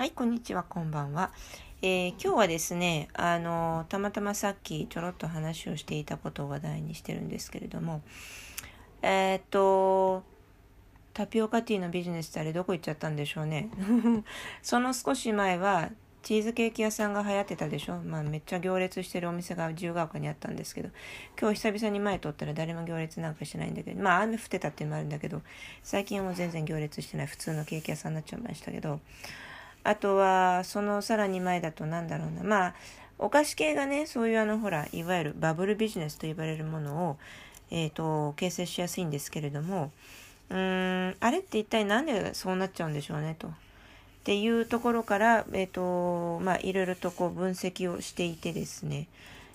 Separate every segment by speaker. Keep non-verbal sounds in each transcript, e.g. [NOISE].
Speaker 1: はい、こんにちは、こんばんは。えー、今日はですね、あの、たまたまさっきちょろっと話をしていたことを話題にしてるんですけれども、えー、っと、タピオカティーのビジネスってあれどこ行っちゃったんでしょうね。[LAUGHS] その少し前は、チーズケーキ屋さんが流行ってたでしょまあめっちゃ行列してるお店が自由が丘にあったんですけど、今日久々に前通ったら誰も行列なんかしてないんだけど、まあ雨降ってたっていうのもあるんだけど、最近はもう全然行列してない普通のケーキ屋さんになっちゃいましたけど、あとはそのさらに前だと何だろうなまあお菓子系がねそういうあのほらいわゆるバブルビジネスと呼ばれるものを、えーと、形成しやすいんですけれどもうーんあれって一体何でそうなっちゃうんでしょうねと。っていうところから、えーとまあ、いろいろとこう分析をしていてですね、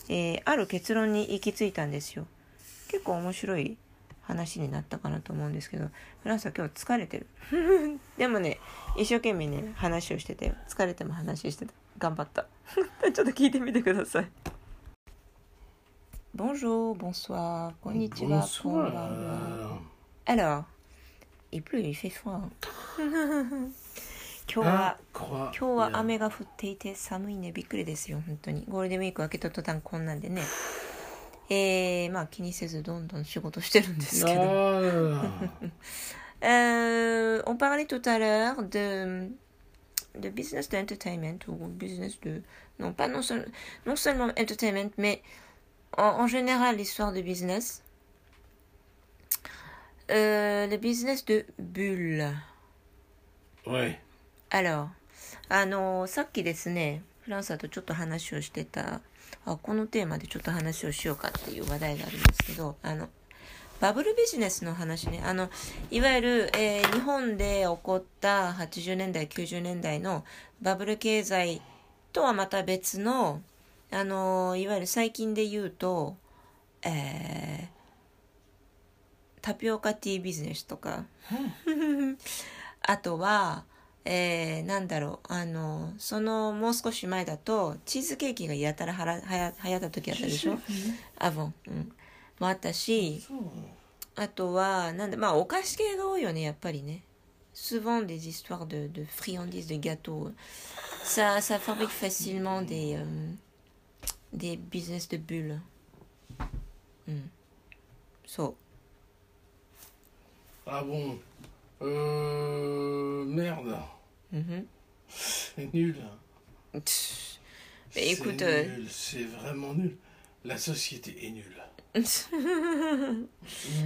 Speaker 1: えー、ある結論に行き着いたんですよ。結構面白い話になったかなと思うんですけどフランスは今日疲れてる [LAUGHS] でもね一生懸命ね話をしてて疲れても話してた頑張った [LAUGHS] ちょっと聞いてみてください Bonjour, bonsoir, konnichiwa,
Speaker 2: k
Speaker 1: o n b a Alors, il pleut, il fait froid 今日は今日は雨が降っていて寒いねびっくりですよ本当にゴールデンウィーク明けた途端こんなんでねえー、まあ気にせずどんどん仕事してるんですけど。euh, [LAUGHS] on parlait tout à l'heure de, de business d'entertainment ou business de... Non, pas non, seul, non seulement entertainment, mais en, en général l'histoire de business. Euh, le business de bulles.
Speaker 2: Oui.
Speaker 1: Alors, ça ah qui dessinaient. フランサーとちょっと話をしてたあこのテーマでちょっと話をしようかっていう話題があるんですけどあのバブルビジネスの話ねあのいわゆる、えー、日本で起こった80年代90年代のバブル経済とはまた別の、あのいわゆる最近で言うと、えー、タピオカティービジネスとか [LAUGHS] あとはえー、なんだろう、あの、その、もう少し前だと、チーズケーキがやたらはらはや流行った時あったでしょアボン、うん。もあったし、あとは、なんだ、まあ、お菓子系が多いよね、やっぱりね。souvent des histoires de, de friandises, de gâteaux. Ça, ça fabrique facilement des, euh, des business de bulles. Mm. So.
Speaker 2: Ah bon Euh. Merde.
Speaker 1: Mhm.
Speaker 2: C'est nul.
Speaker 1: Hein.
Speaker 2: Mais
Speaker 1: écoute. Euh,
Speaker 2: c'est vraiment nul. La société est nulle. [LAUGHS]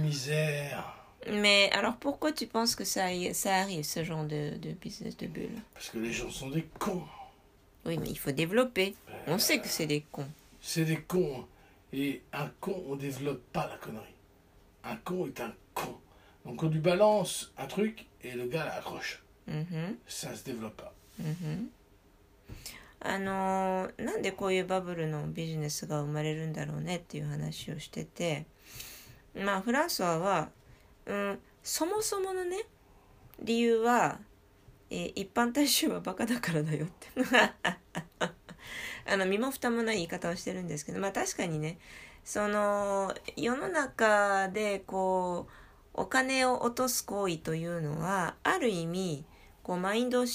Speaker 2: Misère.
Speaker 1: Mais alors pourquoi tu penses que ça, arrive, ce genre de, business de bulle
Speaker 2: Parce que les gens sont des cons.
Speaker 1: Oui, mais il faut développer. on euh, sait que c'est des cons.
Speaker 2: C'est des cons. Et un con, on développe pas la connerie. Un con est un con. Donc on lui balance un truc et le gars l'accroche.
Speaker 1: うんデベ
Speaker 2: ロッパー
Speaker 1: うんあのーなんでこういうバブルのビジネスが生まれるんだろうねっていう話をしててまあフランソワは、うん、そもそものね理由は、えー一般大衆はバカだからだよっていうのが [LAUGHS] あの身も蓋もない言い方をしてるんですけどまあ確かにねその世の中でこうお金を落とす行為というのはある意味
Speaker 2: ne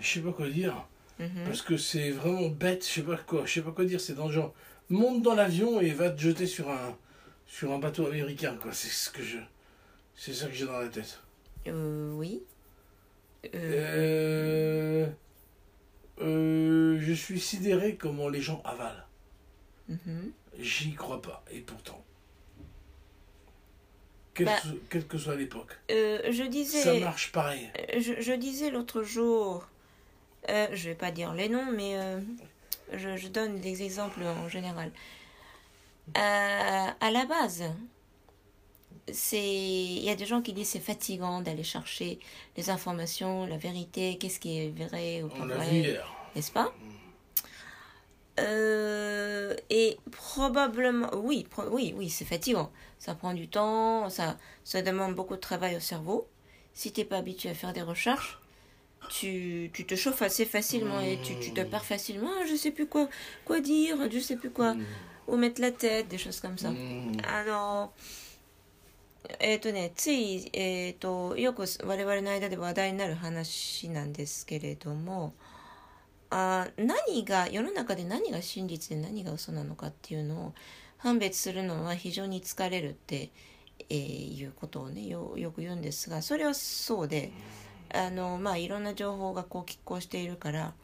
Speaker 2: sais pas quoi dire.
Speaker 1: Mm-hmm.
Speaker 2: Parce que c'est vraiment bête, je sais pas quoi, je sais pas quoi dire, c'est dans genre monte dans l'avion et va te jeter sur un sur un bateau américain quoi, c'est ce que je c'est ça que j'ai dans la tête.
Speaker 1: Euh, oui.
Speaker 2: Euh... Euh, je suis sidéré comment les gens avalent.
Speaker 1: Mm-hmm.
Speaker 2: J'y crois pas, et pourtant quelle,
Speaker 1: bah,
Speaker 2: que, soit l'époque.
Speaker 1: Euh, je disais.
Speaker 2: Ça marche pareil.
Speaker 1: Euh, je, disais l'autre jour, euh, je vais pas dire les noms, mais euh, je, donne des exemples en général. à la base, c'est il y a des gens qui disent c'est fatigant d'aller chercher les informations, la vérité, qu'est-ce qui est vrai ou pas vrai, n'est-ce pas mm. Euh, et probablement, oui, oui, oui, c'est fatigant. Ça prend du temps, ça, ça demande beaucoup de travail au cerveau. Si tu t'es pas habitué à faire des recherches, tu, tu te chauffes assez facilement et tu, tu te hmm. perds facilement. Ah, je sais plus quoi, quoi dire, je sais plus quoi. Hmm. Où mettre la tête, des choses comme ça.
Speaker 2: Hmm.
Speaker 1: Alors. えーとね、つい、えーと、とよく我々の間で話題になる話なんですけれども、eh, あ何が世の中で何が真実で何が嘘なのかっていうのを判別するのは非常に疲れるって、えー、いうことをねよく言うんですがそれはそうであの、まあ、いろんな情報がこう拮抗しているから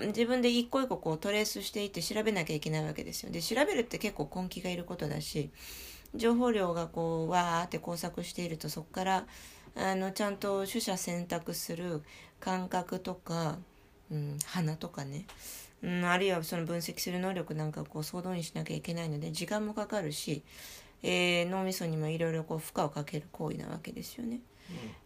Speaker 1: 自分で一個一個こうトレースしていって調べなきゃいけないわけですよ。で調べるって結構根気がいることだし情報量がこうわーって工作しているとそこからあのちゃんと取捨選択する感覚とかうん、鼻とかね、うん、あるいはその分析する能力なんかをこう総動員しなきゃいけないので時間もかかるし、えー、脳みそにもいろいろこう負荷をかける行為なわけですよね。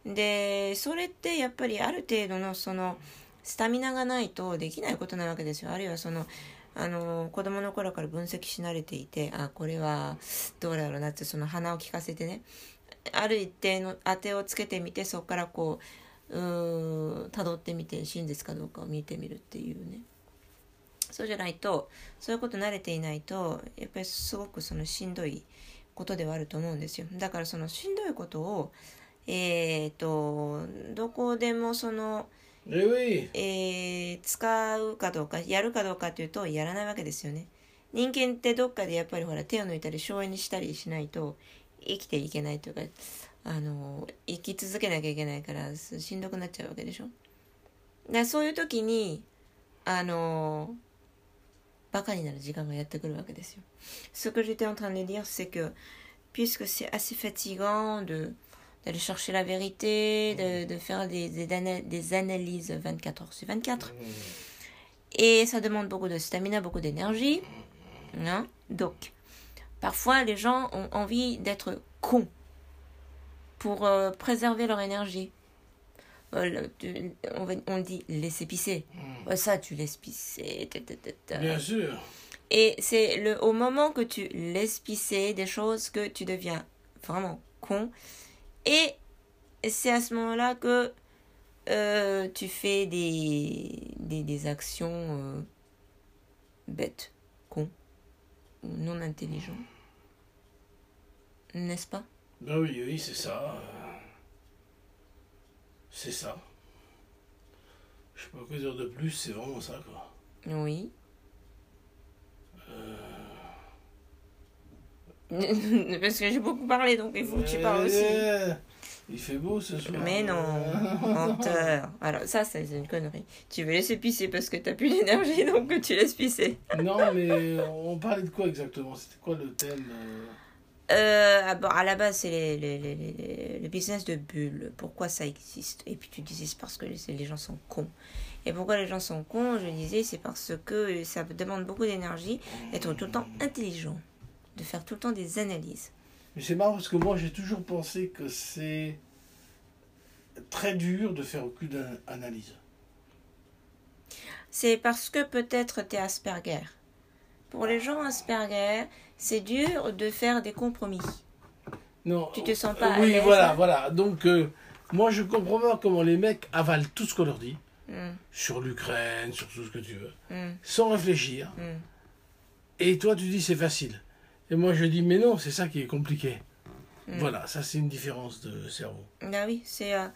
Speaker 1: うん、でそれってやっぱりある程度のそのスタミナがないとできないことなわけですよ。あるいはそのあの子供の頃から分析し慣れていてあこれはどうだろうなってその鼻を利かせてねある一定の当てをつけてみてそこからこううんってみて真実かどうかを見てみるっていうねそうじゃないとそういうこと慣れていないとやっぱりすごくそのしんどいことではあると思うんですよだからそのしんどいことをえーと、とどこでもその、えー、使うかどうかやるかどうかというとやらないわけですよね人間ってどっかでやっぱりほら手を抜いたり省エネしたりしないと生きていけないというか Ce que j'étais en train de dire, c'est que puisque c'est assez fatigant de d'aller chercher la vérité, de, de faire des, des, des analyses 24 heures sur 24. Et ça demande beaucoup de stamina, beaucoup d'énergie. non hein Donc, parfois, les gens ont envie d'être cons pour euh, préserver leur énergie. Euh, on, dit laisser pisser. Hmm. Ça, tu laisses pisser.
Speaker 2: Bien sûr.
Speaker 1: Et c'est le, au moment que tu laisses pisser des choses que tu deviens vraiment con. Et c'est à ce moment-là que euh, tu fais des, des, actions bêtes, con, non intelligentes. N'est-ce pas
Speaker 2: ben oui, oui, c'est ça. C'est ça. Je sais pas quoi dire de plus, c'est vraiment ça, quoi.
Speaker 1: Oui. Euh. [LAUGHS] Parce que j'ai beaucoup parlé, donc il faut que tu parles aussi.
Speaker 2: Euh, il fait beau ce soir.
Speaker 1: Mais non, euh. menteur. Alors ça, c'est une connerie. Tu veux laisser pisser parce que t'as plus d'énergie, donc tu laisses pisser.
Speaker 2: non, mais on parlait de quoi exactement C'était quoi le thème euh,
Speaker 1: à la base, c'est les, le business de bulles. Pourquoi ça existe Et puis tu disais, c'est parce que les gens sont cons. Et pourquoi les gens sont cons Je disais, c'est parce que ça demande beaucoup d'énergie d'être tout le temps intelligent, de faire tout le temps des analyses.
Speaker 2: c'est marrant parce que moi, j'ai toujours pensé que c'est très dur de faire aucune analyse.
Speaker 1: C'est parce que peut-être tu es Asperger. Pour les gens Asperger, c'est dur de faire des compromis.
Speaker 2: Non.
Speaker 1: Tu te sens pas.
Speaker 2: oui, voilà, voilà. Donc, euh, moi, je comprends pas comment les mecs avalent tout ce qu'on leur dit
Speaker 1: hmm.
Speaker 2: sur l'Ukraine, sur tout ce que tu veux,
Speaker 1: hmm.
Speaker 2: sans réfléchir.
Speaker 1: Hmm.
Speaker 2: Et toi, tu dis c'est facile. Et moi, je dis mais non, c'est ça qui est compliqué. Voilà, ça, c'est une différence de cerveau.
Speaker 1: Ah oui, c'est. Euh,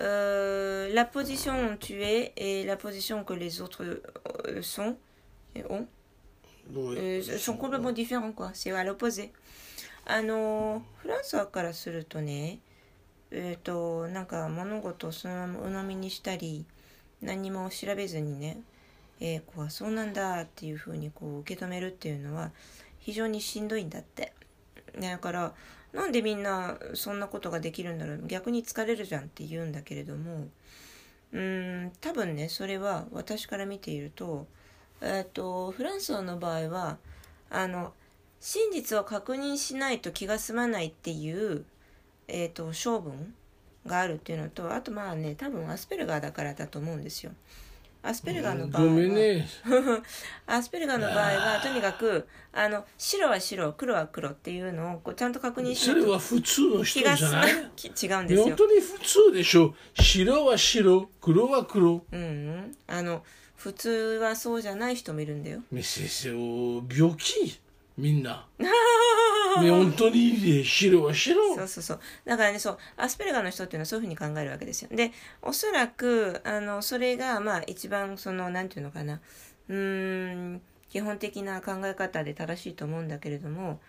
Speaker 1: euh, la position où tu es et la position que les autres sont et ont, euh, sont complètement différents, quoi. C'est à l'opposé. あのフランスからするとねえっ、ー、となんか物事をそのまま鵜呑みにしたり何も調べずにね、えー、こうそうなんだっていうふうにこう受け止めるっていうのは非常にしんどいんだって。だからなんでみんなそんなことができるんだろう逆に疲れるじゃんって言うんだけれどもうん多分ねそれは私から見ているとえっと、フランソンの場合はあの真実を確認しないと気が済まないっていう、えっと、性分があるっていうのとあとまあね多分アスペルガーだからだと思うんですよ。アスペルガーの場合は、
Speaker 2: ね、[LAUGHS]
Speaker 1: アスペルガーの場合はとにかくあの白は白黒は黒っていうのをこうちゃんと確認して
Speaker 2: それは普通の人じゃない
Speaker 1: 違うんですよ
Speaker 2: 本当に普通でしょ白は白黒は黒
Speaker 1: うん、うん、あの普通はそうじゃない人もいるんだよ
Speaker 2: 先生を病気みんな [LAUGHS] 本当には
Speaker 1: そうそうそうだからねそうアスペルガーの人っていうのはそういうふうに考えるわけですよでおそらくあのそれがまあ一番そのなんていうのかなうん基本的な考え方で正しいと思うんだけれども、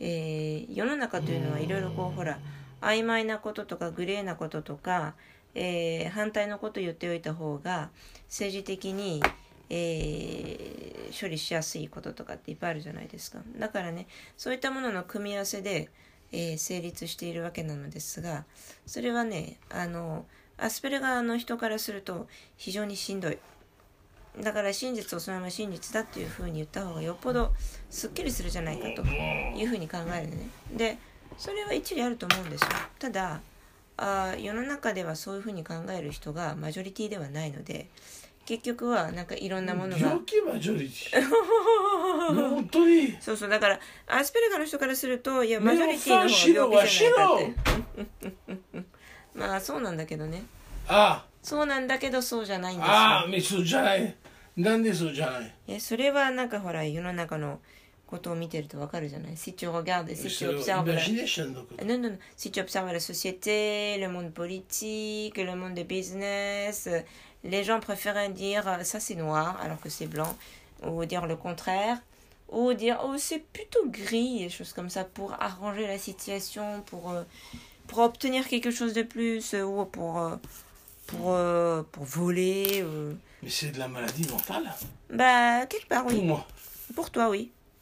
Speaker 1: えー、世の中というのはいろいろこうほら曖昧なこととかグレーなこととかえー、反対のことを言っておいた方が政治的に、えー、処理しやすいこととかっていっぱいあるじゃないですかだからねそういったものの組み合わせで、えー、成立しているわけなのですがそれはねあのアスペルガーの人からすると非常にしんどいだから真実をそのまま真実だっていうふうに言った方がよっぽどすっきりするじゃないかというふうに考えるねでそれは一理あると思うんですよただあ世の中ではそういうふうに考える人がマジョリティではないので結局はなんかいろんなものが
Speaker 2: 病気マジョリティ [LAUGHS] 本当に
Speaker 1: そうそうだからアスペルガの人からするといやマジョリティの方が病気じゃないかって [LAUGHS] まあそうなんだけどね
Speaker 2: ああ
Speaker 1: そうなんだけどそうじゃないんですよ
Speaker 2: ああそうじゃないなんでそうじゃない
Speaker 1: えそれはなんかほら世の中の Si tu regardes, si tu observes. La...
Speaker 2: Ah,
Speaker 1: non, non, non. Si tu observes la société, le monde politique, le monde des business, les gens préfèrent dire euh, ça c'est noir alors que c'est blanc, ou dire le contraire, ou dire oh c'est plutôt gris, et choses comme ça pour arranger la situation, pour, euh, pour obtenir quelque chose de plus, euh, ou pour, pour, pour, voler.
Speaker 2: Mais c'est de la maladie mentale.
Speaker 1: Bah, quelque part, oui.
Speaker 2: Pour moi.
Speaker 1: Pour toi, oui.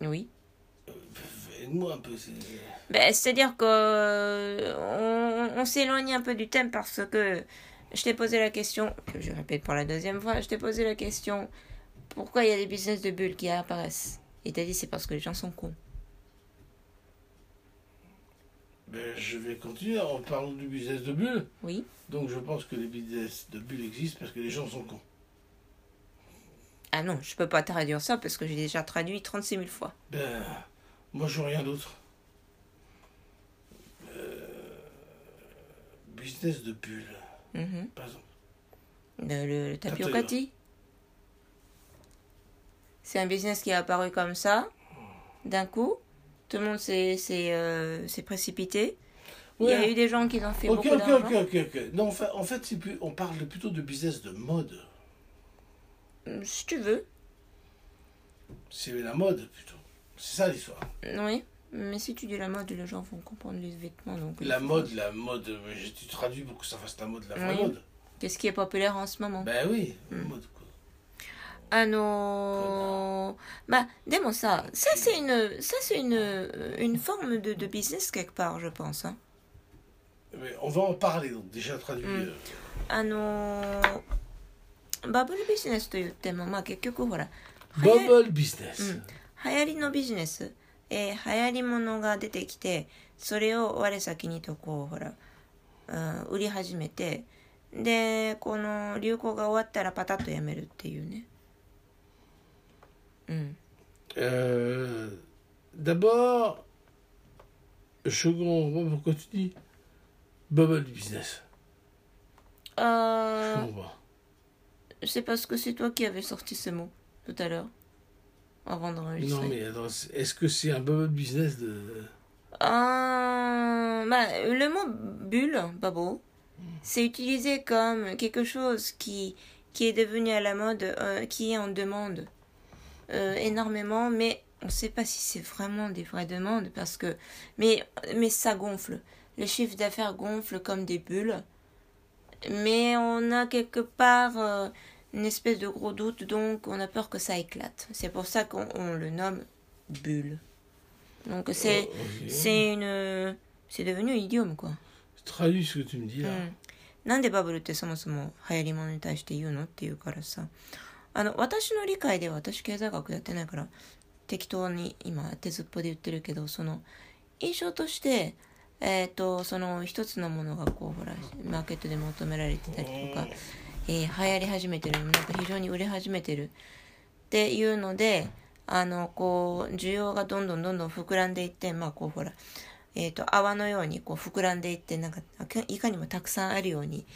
Speaker 1: Oui. Euh,
Speaker 2: moi un peu.
Speaker 1: Ben, c'est-à-dire qu'on euh, on, s'éloigne un peu du thème parce que je t'ai posé la question, je répète pour la deuxième fois, je t'ai posé la question pourquoi il y a des business de bulles qui apparaissent Et t'as dit c'est parce que les gens sont cons.
Speaker 2: Ben, je vais continuer en parlant du business de bulles.
Speaker 1: Oui.
Speaker 2: Donc je pense que les business de bulles existent parce que les gens sont cons.
Speaker 1: Ah non, je peux pas traduire ça parce que j'ai déjà traduit 36 000 fois.
Speaker 2: Ben, moi n'ai rien d'autre. Euh, business de bulle.
Speaker 1: Mhm.
Speaker 2: Par exemple.
Speaker 1: Le, le, le C'est un business qui est apparu comme ça, d'un coup. Tout le monde s'est euh, précipité. Il y a eu des gens qui ont fait beaucoup d'argent.
Speaker 2: ok, ok, ok. Non, en fait, on parle plutôt de business de mode.
Speaker 1: Mm, si tu veux.
Speaker 2: C'est la mode plutôt. C'est ça l'histoire.
Speaker 1: Oui. Mais si tu dis la mode, les gens vont comprendre les vêtements. Donc
Speaker 2: la euh, mode, la mode, euh, tu traduis pour que ça fasse la mode, la vraie mode.
Speaker 1: Qu'est-ce qui est populaire en ce moment
Speaker 2: Ben oui, la
Speaker 1: hmm.
Speaker 2: mode quoi.
Speaker 1: Ah non. Bah, démon ça, ça c'est une, ça c'est une, euh, une forme de, de, business quelque part, je pense. Hein.
Speaker 2: Mais on va en parler donc déjà traduit.
Speaker 1: Hmm. Ah non. バブルビジネスと言っても、まあ、結局ほらバブ
Speaker 2: ルビジネス、
Speaker 1: うん、流行りのビジネス、えー、流行りものが出てきてそれを我先にとこうほら、うん、売り始めてでこの流行が終わったらパタッとやめるっていうねうん
Speaker 2: Euh, D'abord, je comprends p o u r q u o i tu dis bubble business. Euh... Je
Speaker 1: c
Speaker 2: o m p r e n d s
Speaker 1: c'est parce que c'est toi qui avais sorti ce mot tout à l'heure, avant d'enregistrer.
Speaker 2: Non, mais est-ce que c'est un bubble business de.
Speaker 1: Euh, bah, le mot bulle, babo, c'est utilisé comme quelque chose qui, qui est devenu à la mode, euh, qui est en demande euh, énormément, mais on ne sait pas si c'est vraiment des vraies demandes parce que. Mais, mais ça gonfle. Les chiffres d'affaires gonflent comme des bulles. Mais on a quelque part une espèce de gros doute, donc on a peur que ça éclate. C'est pour ça qu'on le nomme bulle. Donc c'est c'est une c'est devenu un idiome quoi.
Speaker 2: Traduis ce que tu me dis là.
Speaker 1: なんでバブルってそもそも流行りものに対して言うのって言うからさあの私の理解では私経済学やってないから適当に今手ずっぽで言ってるけどその印象としてえっ、ー、とその一つのものがこうほらマーケットで求められてたりとか。えー、流行り始めてるなんか非常に売れ始めてるっていうのであのこう需要がどんどんどんどん膨らんでいってまあこうほら、えーと、泡のようにこう膨らんでいってなんかいかにもたくさんあるように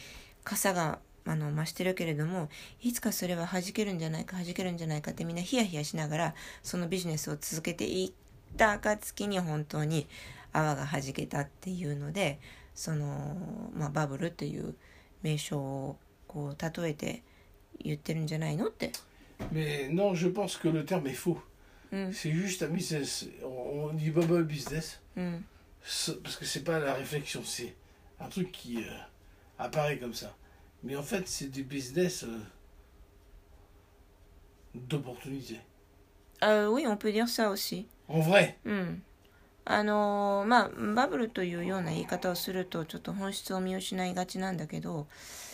Speaker 1: 傘があの増してるけれどもいつかそれは弾けるんじゃないか弾けるんじゃないかってみんなヒヤヒヤしながらそのビジネスを続けていった暁に本当に泡が弾けたっていうのでその、まあ、バブルという名称を
Speaker 2: mais non, je pense que le terme est faux.
Speaker 1: Mm.
Speaker 2: C'est juste un business. On dit bubble business. Mm. Parce que c'est pas la réflexion, c'est un truc qui euh, apparaît comme ça. Mais en fait, c'est du business euh, d'opportunité.
Speaker 1: Euh, oui, on peut dire ça aussi.
Speaker 2: En vrai
Speaker 1: うん。あのまあ、バブルというような言い方をするとちょっと本質を見失いがちなんだけど、mm.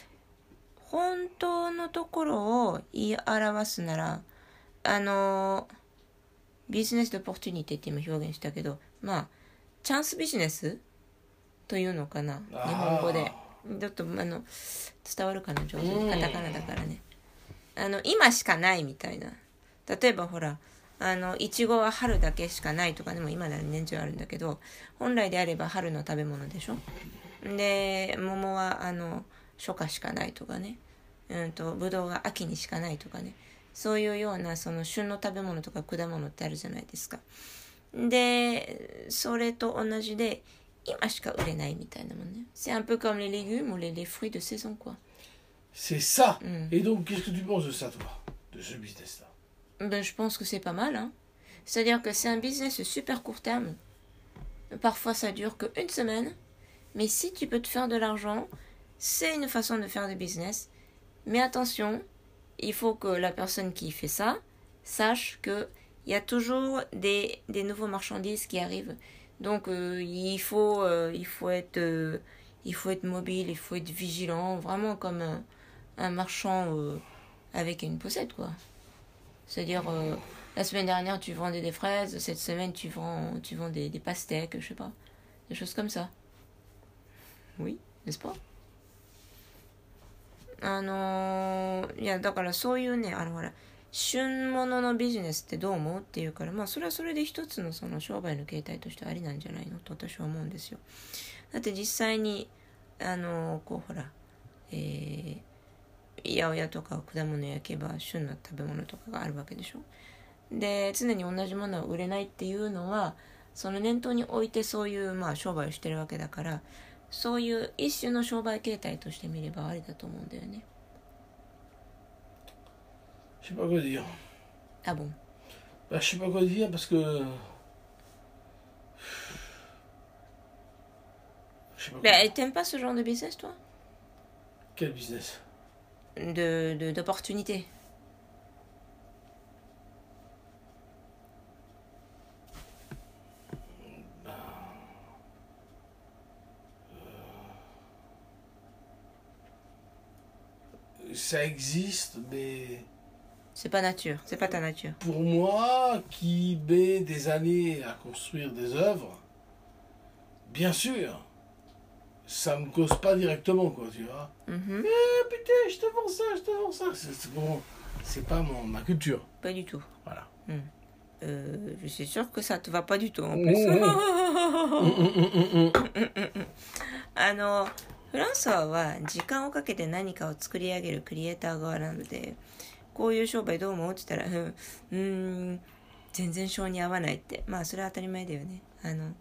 Speaker 1: 本当のところを言い表すなら、あの、ビジネスとポッチュニティって今表現したけど、まあ、チャンスビジネスというのかな、日本語で。ちょっと、あの、伝わるかな、上手に。カタカナだからね。あの、今しかないみたいな。例えばほら、あの、いちごは春だけしかないとかでも今なら年中あるんだけど、本来であれば春の食べ物でしょで、桃は、あの、c'est un peu comme les légumes ou les, fruits de saison, quoi.
Speaker 2: C'est ça.
Speaker 1: Mm.
Speaker 2: Et donc, qu'est-ce que tu penses de ça, toi, de ce business-là
Speaker 1: Ben, je pense que c'est pas mal. Hein. C'est-à-dire que c'est un business super court terme. Parfois, ça dure qu'une semaine. Mais si tu peux te faire de l'argent c'est une façon de faire du business. Mais attention, il faut que la personne qui fait ça sache qu'il y a toujours des, des nouveaux marchandises qui arrivent. Donc euh, il, faut, euh, il, faut être, euh, il faut être mobile, il faut être vigilant, vraiment comme un, marchand avec une possède, quoi. C'est-à-dire, la semaine dernière tu vendais des fraises, cette semaine tu vends, tu vends des, des pastèques, je sais pas. Des choses comme ça. Oui, n'est-ce pas あのー、いや、だからそういうね、あの、ほら、旬物のビジネスってどう思うっていうから、まあ、それはそれで一つのその商売の形態としてありなんじゃないのと私は思うんですよ。だって実際に、あのー、こう、ほら、えー、八百屋とか果物焼けば旬の食べ物とかがあるわけでしょ。で、常に同じものは売れないっていうのは、その念頭に置いてそういう、まあ、商売をしてるわけだから、
Speaker 2: ne sais pas quoi dire.
Speaker 1: Ah bon
Speaker 2: bah, Je sais pas quoi dire parce que. Je sais pas
Speaker 1: t'aimes pas ce genre de business, toi
Speaker 2: Quel business
Speaker 1: de, de, D'opportunité.
Speaker 2: ça existe, mais.
Speaker 1: C'est pas nature, c'est pas ta nature.
Speaker 2: Pour moi, qui met des années à construire des œuvres, bien sûr, ça me cause pas directement, quoi, tu vois.
Speaker 1: Mais mhm.
Speaker 2: eh, putain, je te vends ça, je te vends ça. C'est bon, c'est pas mon, ma culture.
Speaker 1: Pas du tout.
Speaker 2: Voilà. Hmm.
Speaker 1: Euh, je suis sûr que ça te va pas du tout en plus. ah non, フランソワは時間をかけて何かを作り上げるクリエイター側なのでこういう商売どう思うって言ったらうんうん全然性に合わないってまあそれは当たり前だよねあの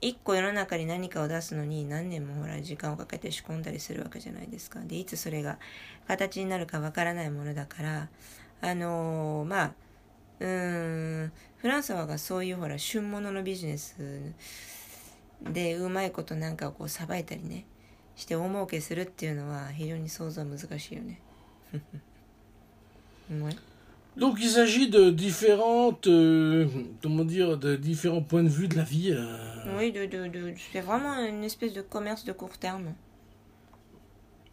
Speaker 1: 一個世の中に何かを出すのに何年もほら時間をかけて仕込んだりするわけじゃないですかでいつそれが形になるかわからないものだからあのー、まあうーんフランソワがそういうほら旬物のビジネスでうまいことなんかをこうさばいたりね [LAUGHS]
Speaker 2: Donc il s'agit de différentes, euh, comment dire, de différents points de vue de la vie. Euh.
Speaker 1: Oui, de, de, c'est vraiment une espèce de commerce de court terme.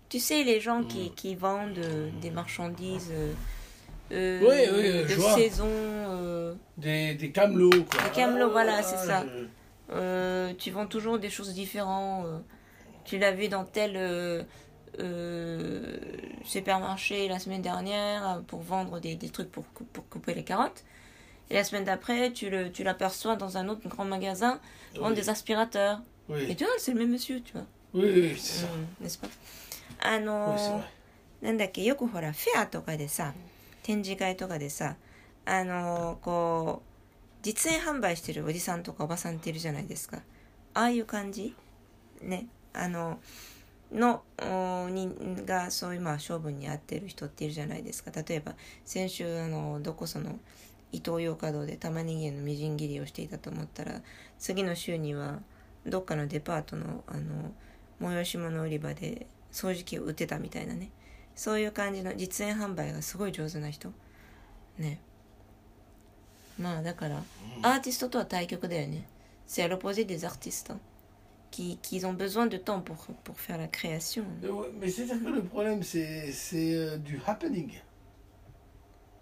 Speaker 1: Tu sais, les gens qui, mm. qui vendent euh, des marchandises de saison.
Speaker 2: des, des camelots, quoi.
Speaker 1: Des camelots, voilà,
Speaker 2: ah, c'est
Speaker 1: ça. tu vends toujours des choses différentes tu l'as vu dans tel euh, euh, supermarché la semaine dernière euh, pour vendre des, des trucs pour, pour, couper les carottes. Et la semaine d'après, tu l'aperçois tu dans un autre grand magasin vendre
Speaker 2: oui.
Speaker 1: des aspirateurs.
Speaker 2: Oui.
Speaker 1: Et tu vois, c'est le même monsieur, tu vois.
Speaker 2: Oui, oui, c'est ça.
Speaker 1: Euh, n'est-ce pas Alors, Ah
Speaker 2: non. que
Speaker 1: c'est
Speaker 2: vrai.
Speaker 1: なんだっけよくほらフェアとかでさ展示会とかでさあのー、こう実演販売してるおじさんとかおばさんっているじゃないですかああいう感じねあののにがそういうまあ勝負に合ってる人っているじゃないですか例えば先週あのどこそのイトーヨーカドーで玉ねぎのみじん切りをしていたと思ったら次の週にはどっかのデパートのあの催し物売り場で掃除機を売ってたみたいなねそういう感じの実演販売がすごい上手な人ねまあだからアーティストとは対極だよねセロポジティアーティスト qu'ils ont besoin de temps pour, pour faire la création.
Speaker 2: Euh, mais c'est-à-dire que le problème, c'est euh, du happening.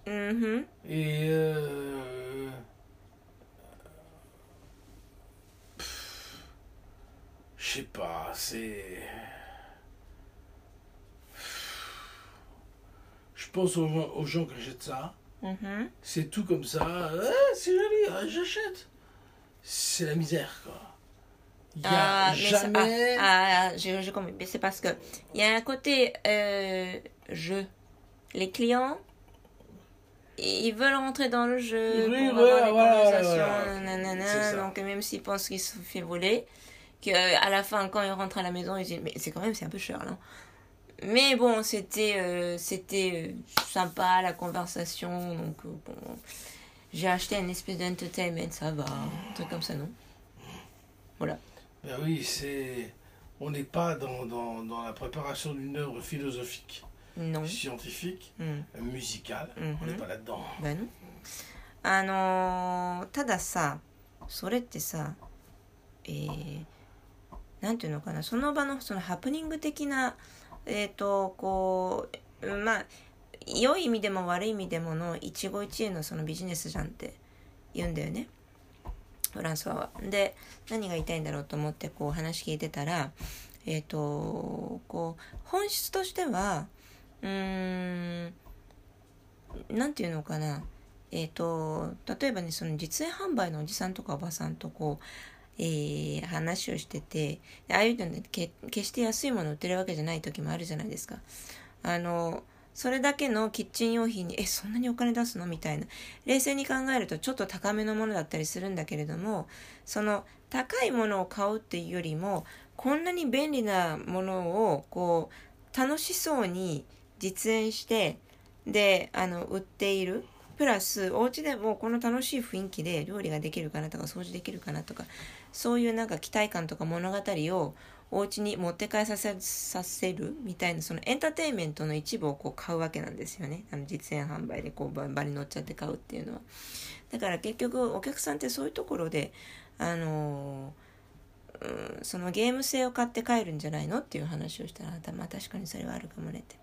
Speaker 1: Mm-hmm.
Speaker 2: Et. Euh, je sais pas, c'est. Je pense aux gens, aux gens qui achètent ça.
Speaker 1: Mm-hmm.
Speaker 2: C'est tout comme ça. c'est joli, j'achète. C'est la misère, quoi. Il ah, a
Speaker 1: ah, ah,
Speaker 2: jamais.
Speaker 1: Ah, ah, j'ai C'est parce que il y a un côté euh, jeu. Les clients, ils veulent rentrer dans le jeu
Speaker 2: oui,
Speaker 1: pour donc même s'ils pensent qu'ils se font voler, À la fin quand ils rentrent à la maison, ils disent mais c'est quand même c'est un peu cher là. Mais bon, c'était euh, c'était euh, sympa la conversation donc bon. J'ai acheté une espèce d'entertainment, ça va, un truc comme ça, non Voilà.
Speaker 2: Ben oui, c'est. On n'est pas dans, dans, dans, la préparation d'une œuvre philosophique,
Speaker 1: non.
Speaker 2: scientifique,
Speaker 1: mm.
Speaker 2: musicale.
Speaker 1: Mm -hmm.
Speaker 2: On n'est pas là-dedans.
Speaker 1: Ben non. あのー、たださそれってさ、えー、なんていうのかなその場のそのハプニング的なえっ、ー、とこうまあ良い意味でも悪い意味でもの一期一会のそのビジネスじゃんって言うんだよね。フランスは。で何が言いたいんだろうと思ってこう話聞いてたらえっ、ー、とこう本質としてはうーん何て言うのかなえっ、ー、と例えばねその実演販売のおじさんとかおばさんとこうえー、話をしてて、ああいうので、ね、決して安いもの売ってるわけじゃない時もあるじゃないですか。あの、それだけのキッチン用品に、え、そんなにお金出すのみたいな。冷静に考えるとちょっと高めのものだったりするんだけれども、その高いものを買うっていうよりも、こんなに便利なものを、こう、楽しそうに実演して、で、あの、売っている。プラス、お家でもこの楽しい雰囲気で料理ができるかなとか、掃除できるかなとか、そういうなんか期待感とか物語をお家に持って帰させさせるみたいなそのエンターテインメントの一部をこう買うわけなんですよねあの実演販売でこうバンバンに乗っちゃって買うっていうのはだから結局お客さんってそういうところであのー、うん、そのゲーム性を買って帰るんじゃないのっていう話をしたら、まあ、確かにそれはあるかもねって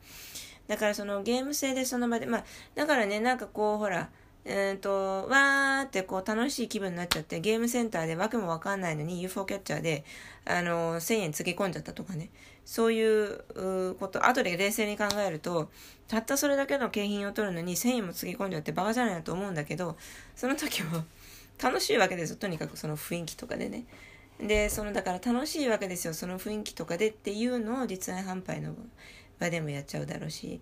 Speaker 1: だからそのゲーム性でその場でまあだからねなんかこうほらえーと、わーってこう楽しい気分になっちゃってゲームセンターで訳も分かんないのに UFO キャッチャーで、あの1,000円つぎ込んじゃったとかねそういうこと後で冷静に考えるとたったそれだけの景品を取るのに1,000円もつぎ込んじゃってバカじゃないなと思うんだけどその時は楽しいわけですよとにかくその雰囲気とかでね。でそのだから楽しいわけですよその雰囲気とかでっていうのを実演販売の場でもやっちゃうだろうし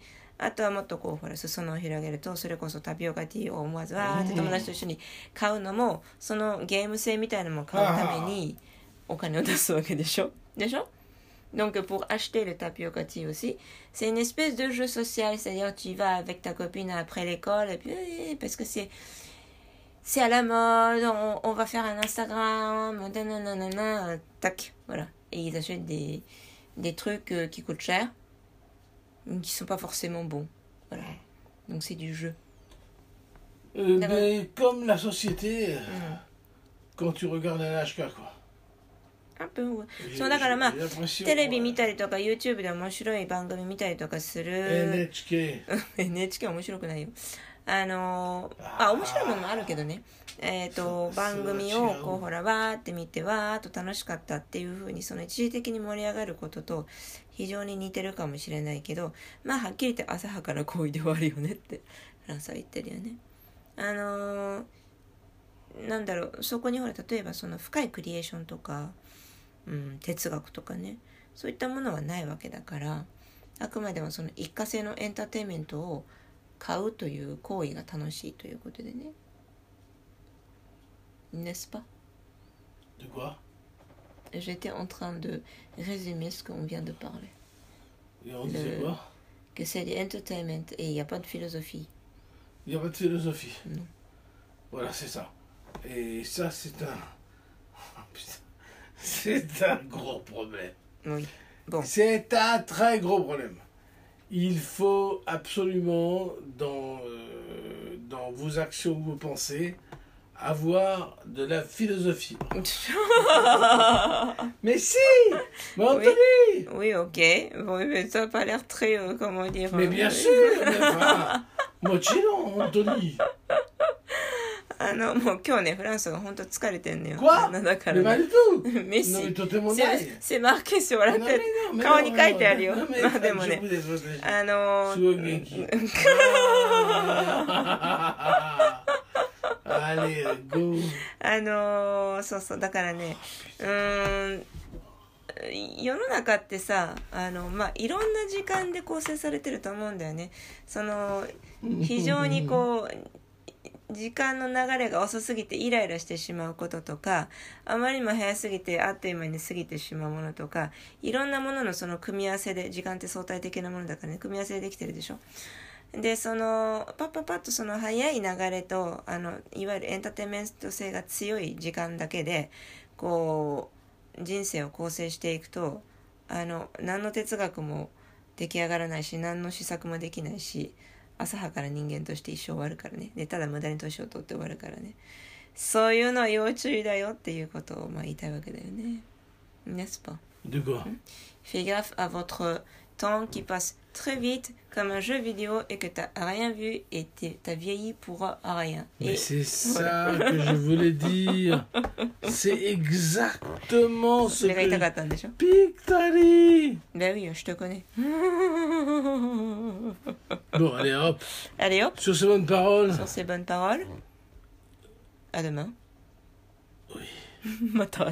Speaker 1: Donc, pour acheter le tapioca tea aussi, c'est une espèce de jeu social. C'est-à-dire, tu vas avec ta copine après l'école, et puis, parce que c'est, c'est à la mode, on, va faire un Instagram, voilà. Et ils achètent des, des trucs euh, qui coûtent cher qui sont pas forcément bons. Voilà. Donc c'est du jeu.
Speaker 2: Euh, comme la société, euh, quand tu regardes un un quoi.
Speaker 1: アッ
Speaker 2: プ
Speaker 1: そうだからまあテレビ見たりとか YouTube で面白い番組見たりとかする
Speaker 2: NHK
Speaker 1: NHK 面白くないよあのまあ面白いものもあるけどねえーと、番組をこうほらわーって見てわーっと楽しかったっていうふうにその一時的に盛り上がることと非常に似てるかもしれないけどまあはっきり言って浅はから行為ではあるよねってフランスは言ってるよね。あのー、なんだろうそこにほら例えばその深いクリエーションとか、うん、哲学とかねそういったものはないわけだからあくまでもその一過性のエンターテインメントを nest ce pas
Speaker 2: De quoi
Speaker 1: J'étais en train de résumer ce qu'on vient de parler.
Speaker 2: Et on disait quoi
Speaker 1: Que c'est de l'entertainment et il n'y a pas de philosophie.
Speaker 2: Il n'y a pas de philosophie
Speaker 1: Non.
Speaker 2: Voilà, c'est ça. Et ça, c'est un. [LAUGHS] C'est un gros problème.
Speaker 1: Oui.
Speaker 2: C'est un très gros problème il faut absolument, dans, euh, dans vos actions ou vos pensées, avoir de la philosophie. [LAUGHS] mais si
Speaker 1: oui. oui, ok. Bon, mais ça n'a pas l'air très, euh, comment dire...
Speaker 2: Mais
Speaker 1: hein.
Speaker 2: bien sûr mais, [LAUGHS] Moi, Anthony
Speaker 1: あのもう今日ねフランスが本当疲れてんのよ。だから、ね、[LAUGHS] メッシ
Speaker 2: とて
Speaker 1: も
Speaker 2: な
Speaker 1: い。マーケス笑って顔に書いてあるよ。まあでもねあの [LAUGHS] ー。あのー、そうそうだからねうん世の中ってさあの、まあ、いろんな時間で構成されてると思うんだよね。その非常にこう時間の流れが遅すぎてイライラしてしまうこととか、あまりにも早すぎてあっという間に過ぎてしまうものとか、いろんなもののその組み合わせで、時間って相対的なものだからね、組み合わせでできてるでしょ。で、その、パッパッパッとその早い流れと、あの、いわゆるエンターテインメント性が強い時間だけで、こう、人生を構成していくと、あの、何の哲学も出来上がらないし、何の施策もできないし、浅はかな人間として一生終わるからねでただ無駄に年を取って終わるからねそういうのは要注意だよっていうことをまあ言いたいわけだよね。n'est-ce pas?
Speaker 2: De
Speaker 1: q u o temps qui passe très vite comme un jeu vidéo et que t'as rien vu et t'as vieilli pour rien.
Speaker 2: Mais c'est ça que je voulais dire. C'est exactement ce que... Pictari
Speaker 1: Ben oui, je te connais. [LAUGHS]
Speaker 2: Bon, allez hop.
Speaker 1: Allez hop.
Speaker 2: Sur ces bonnes paroles.
Speaker 1: Sur ces bonnes paroles. À demain.
Speaker 2: Oui. [LAUGHS]
Speaker 1: Mata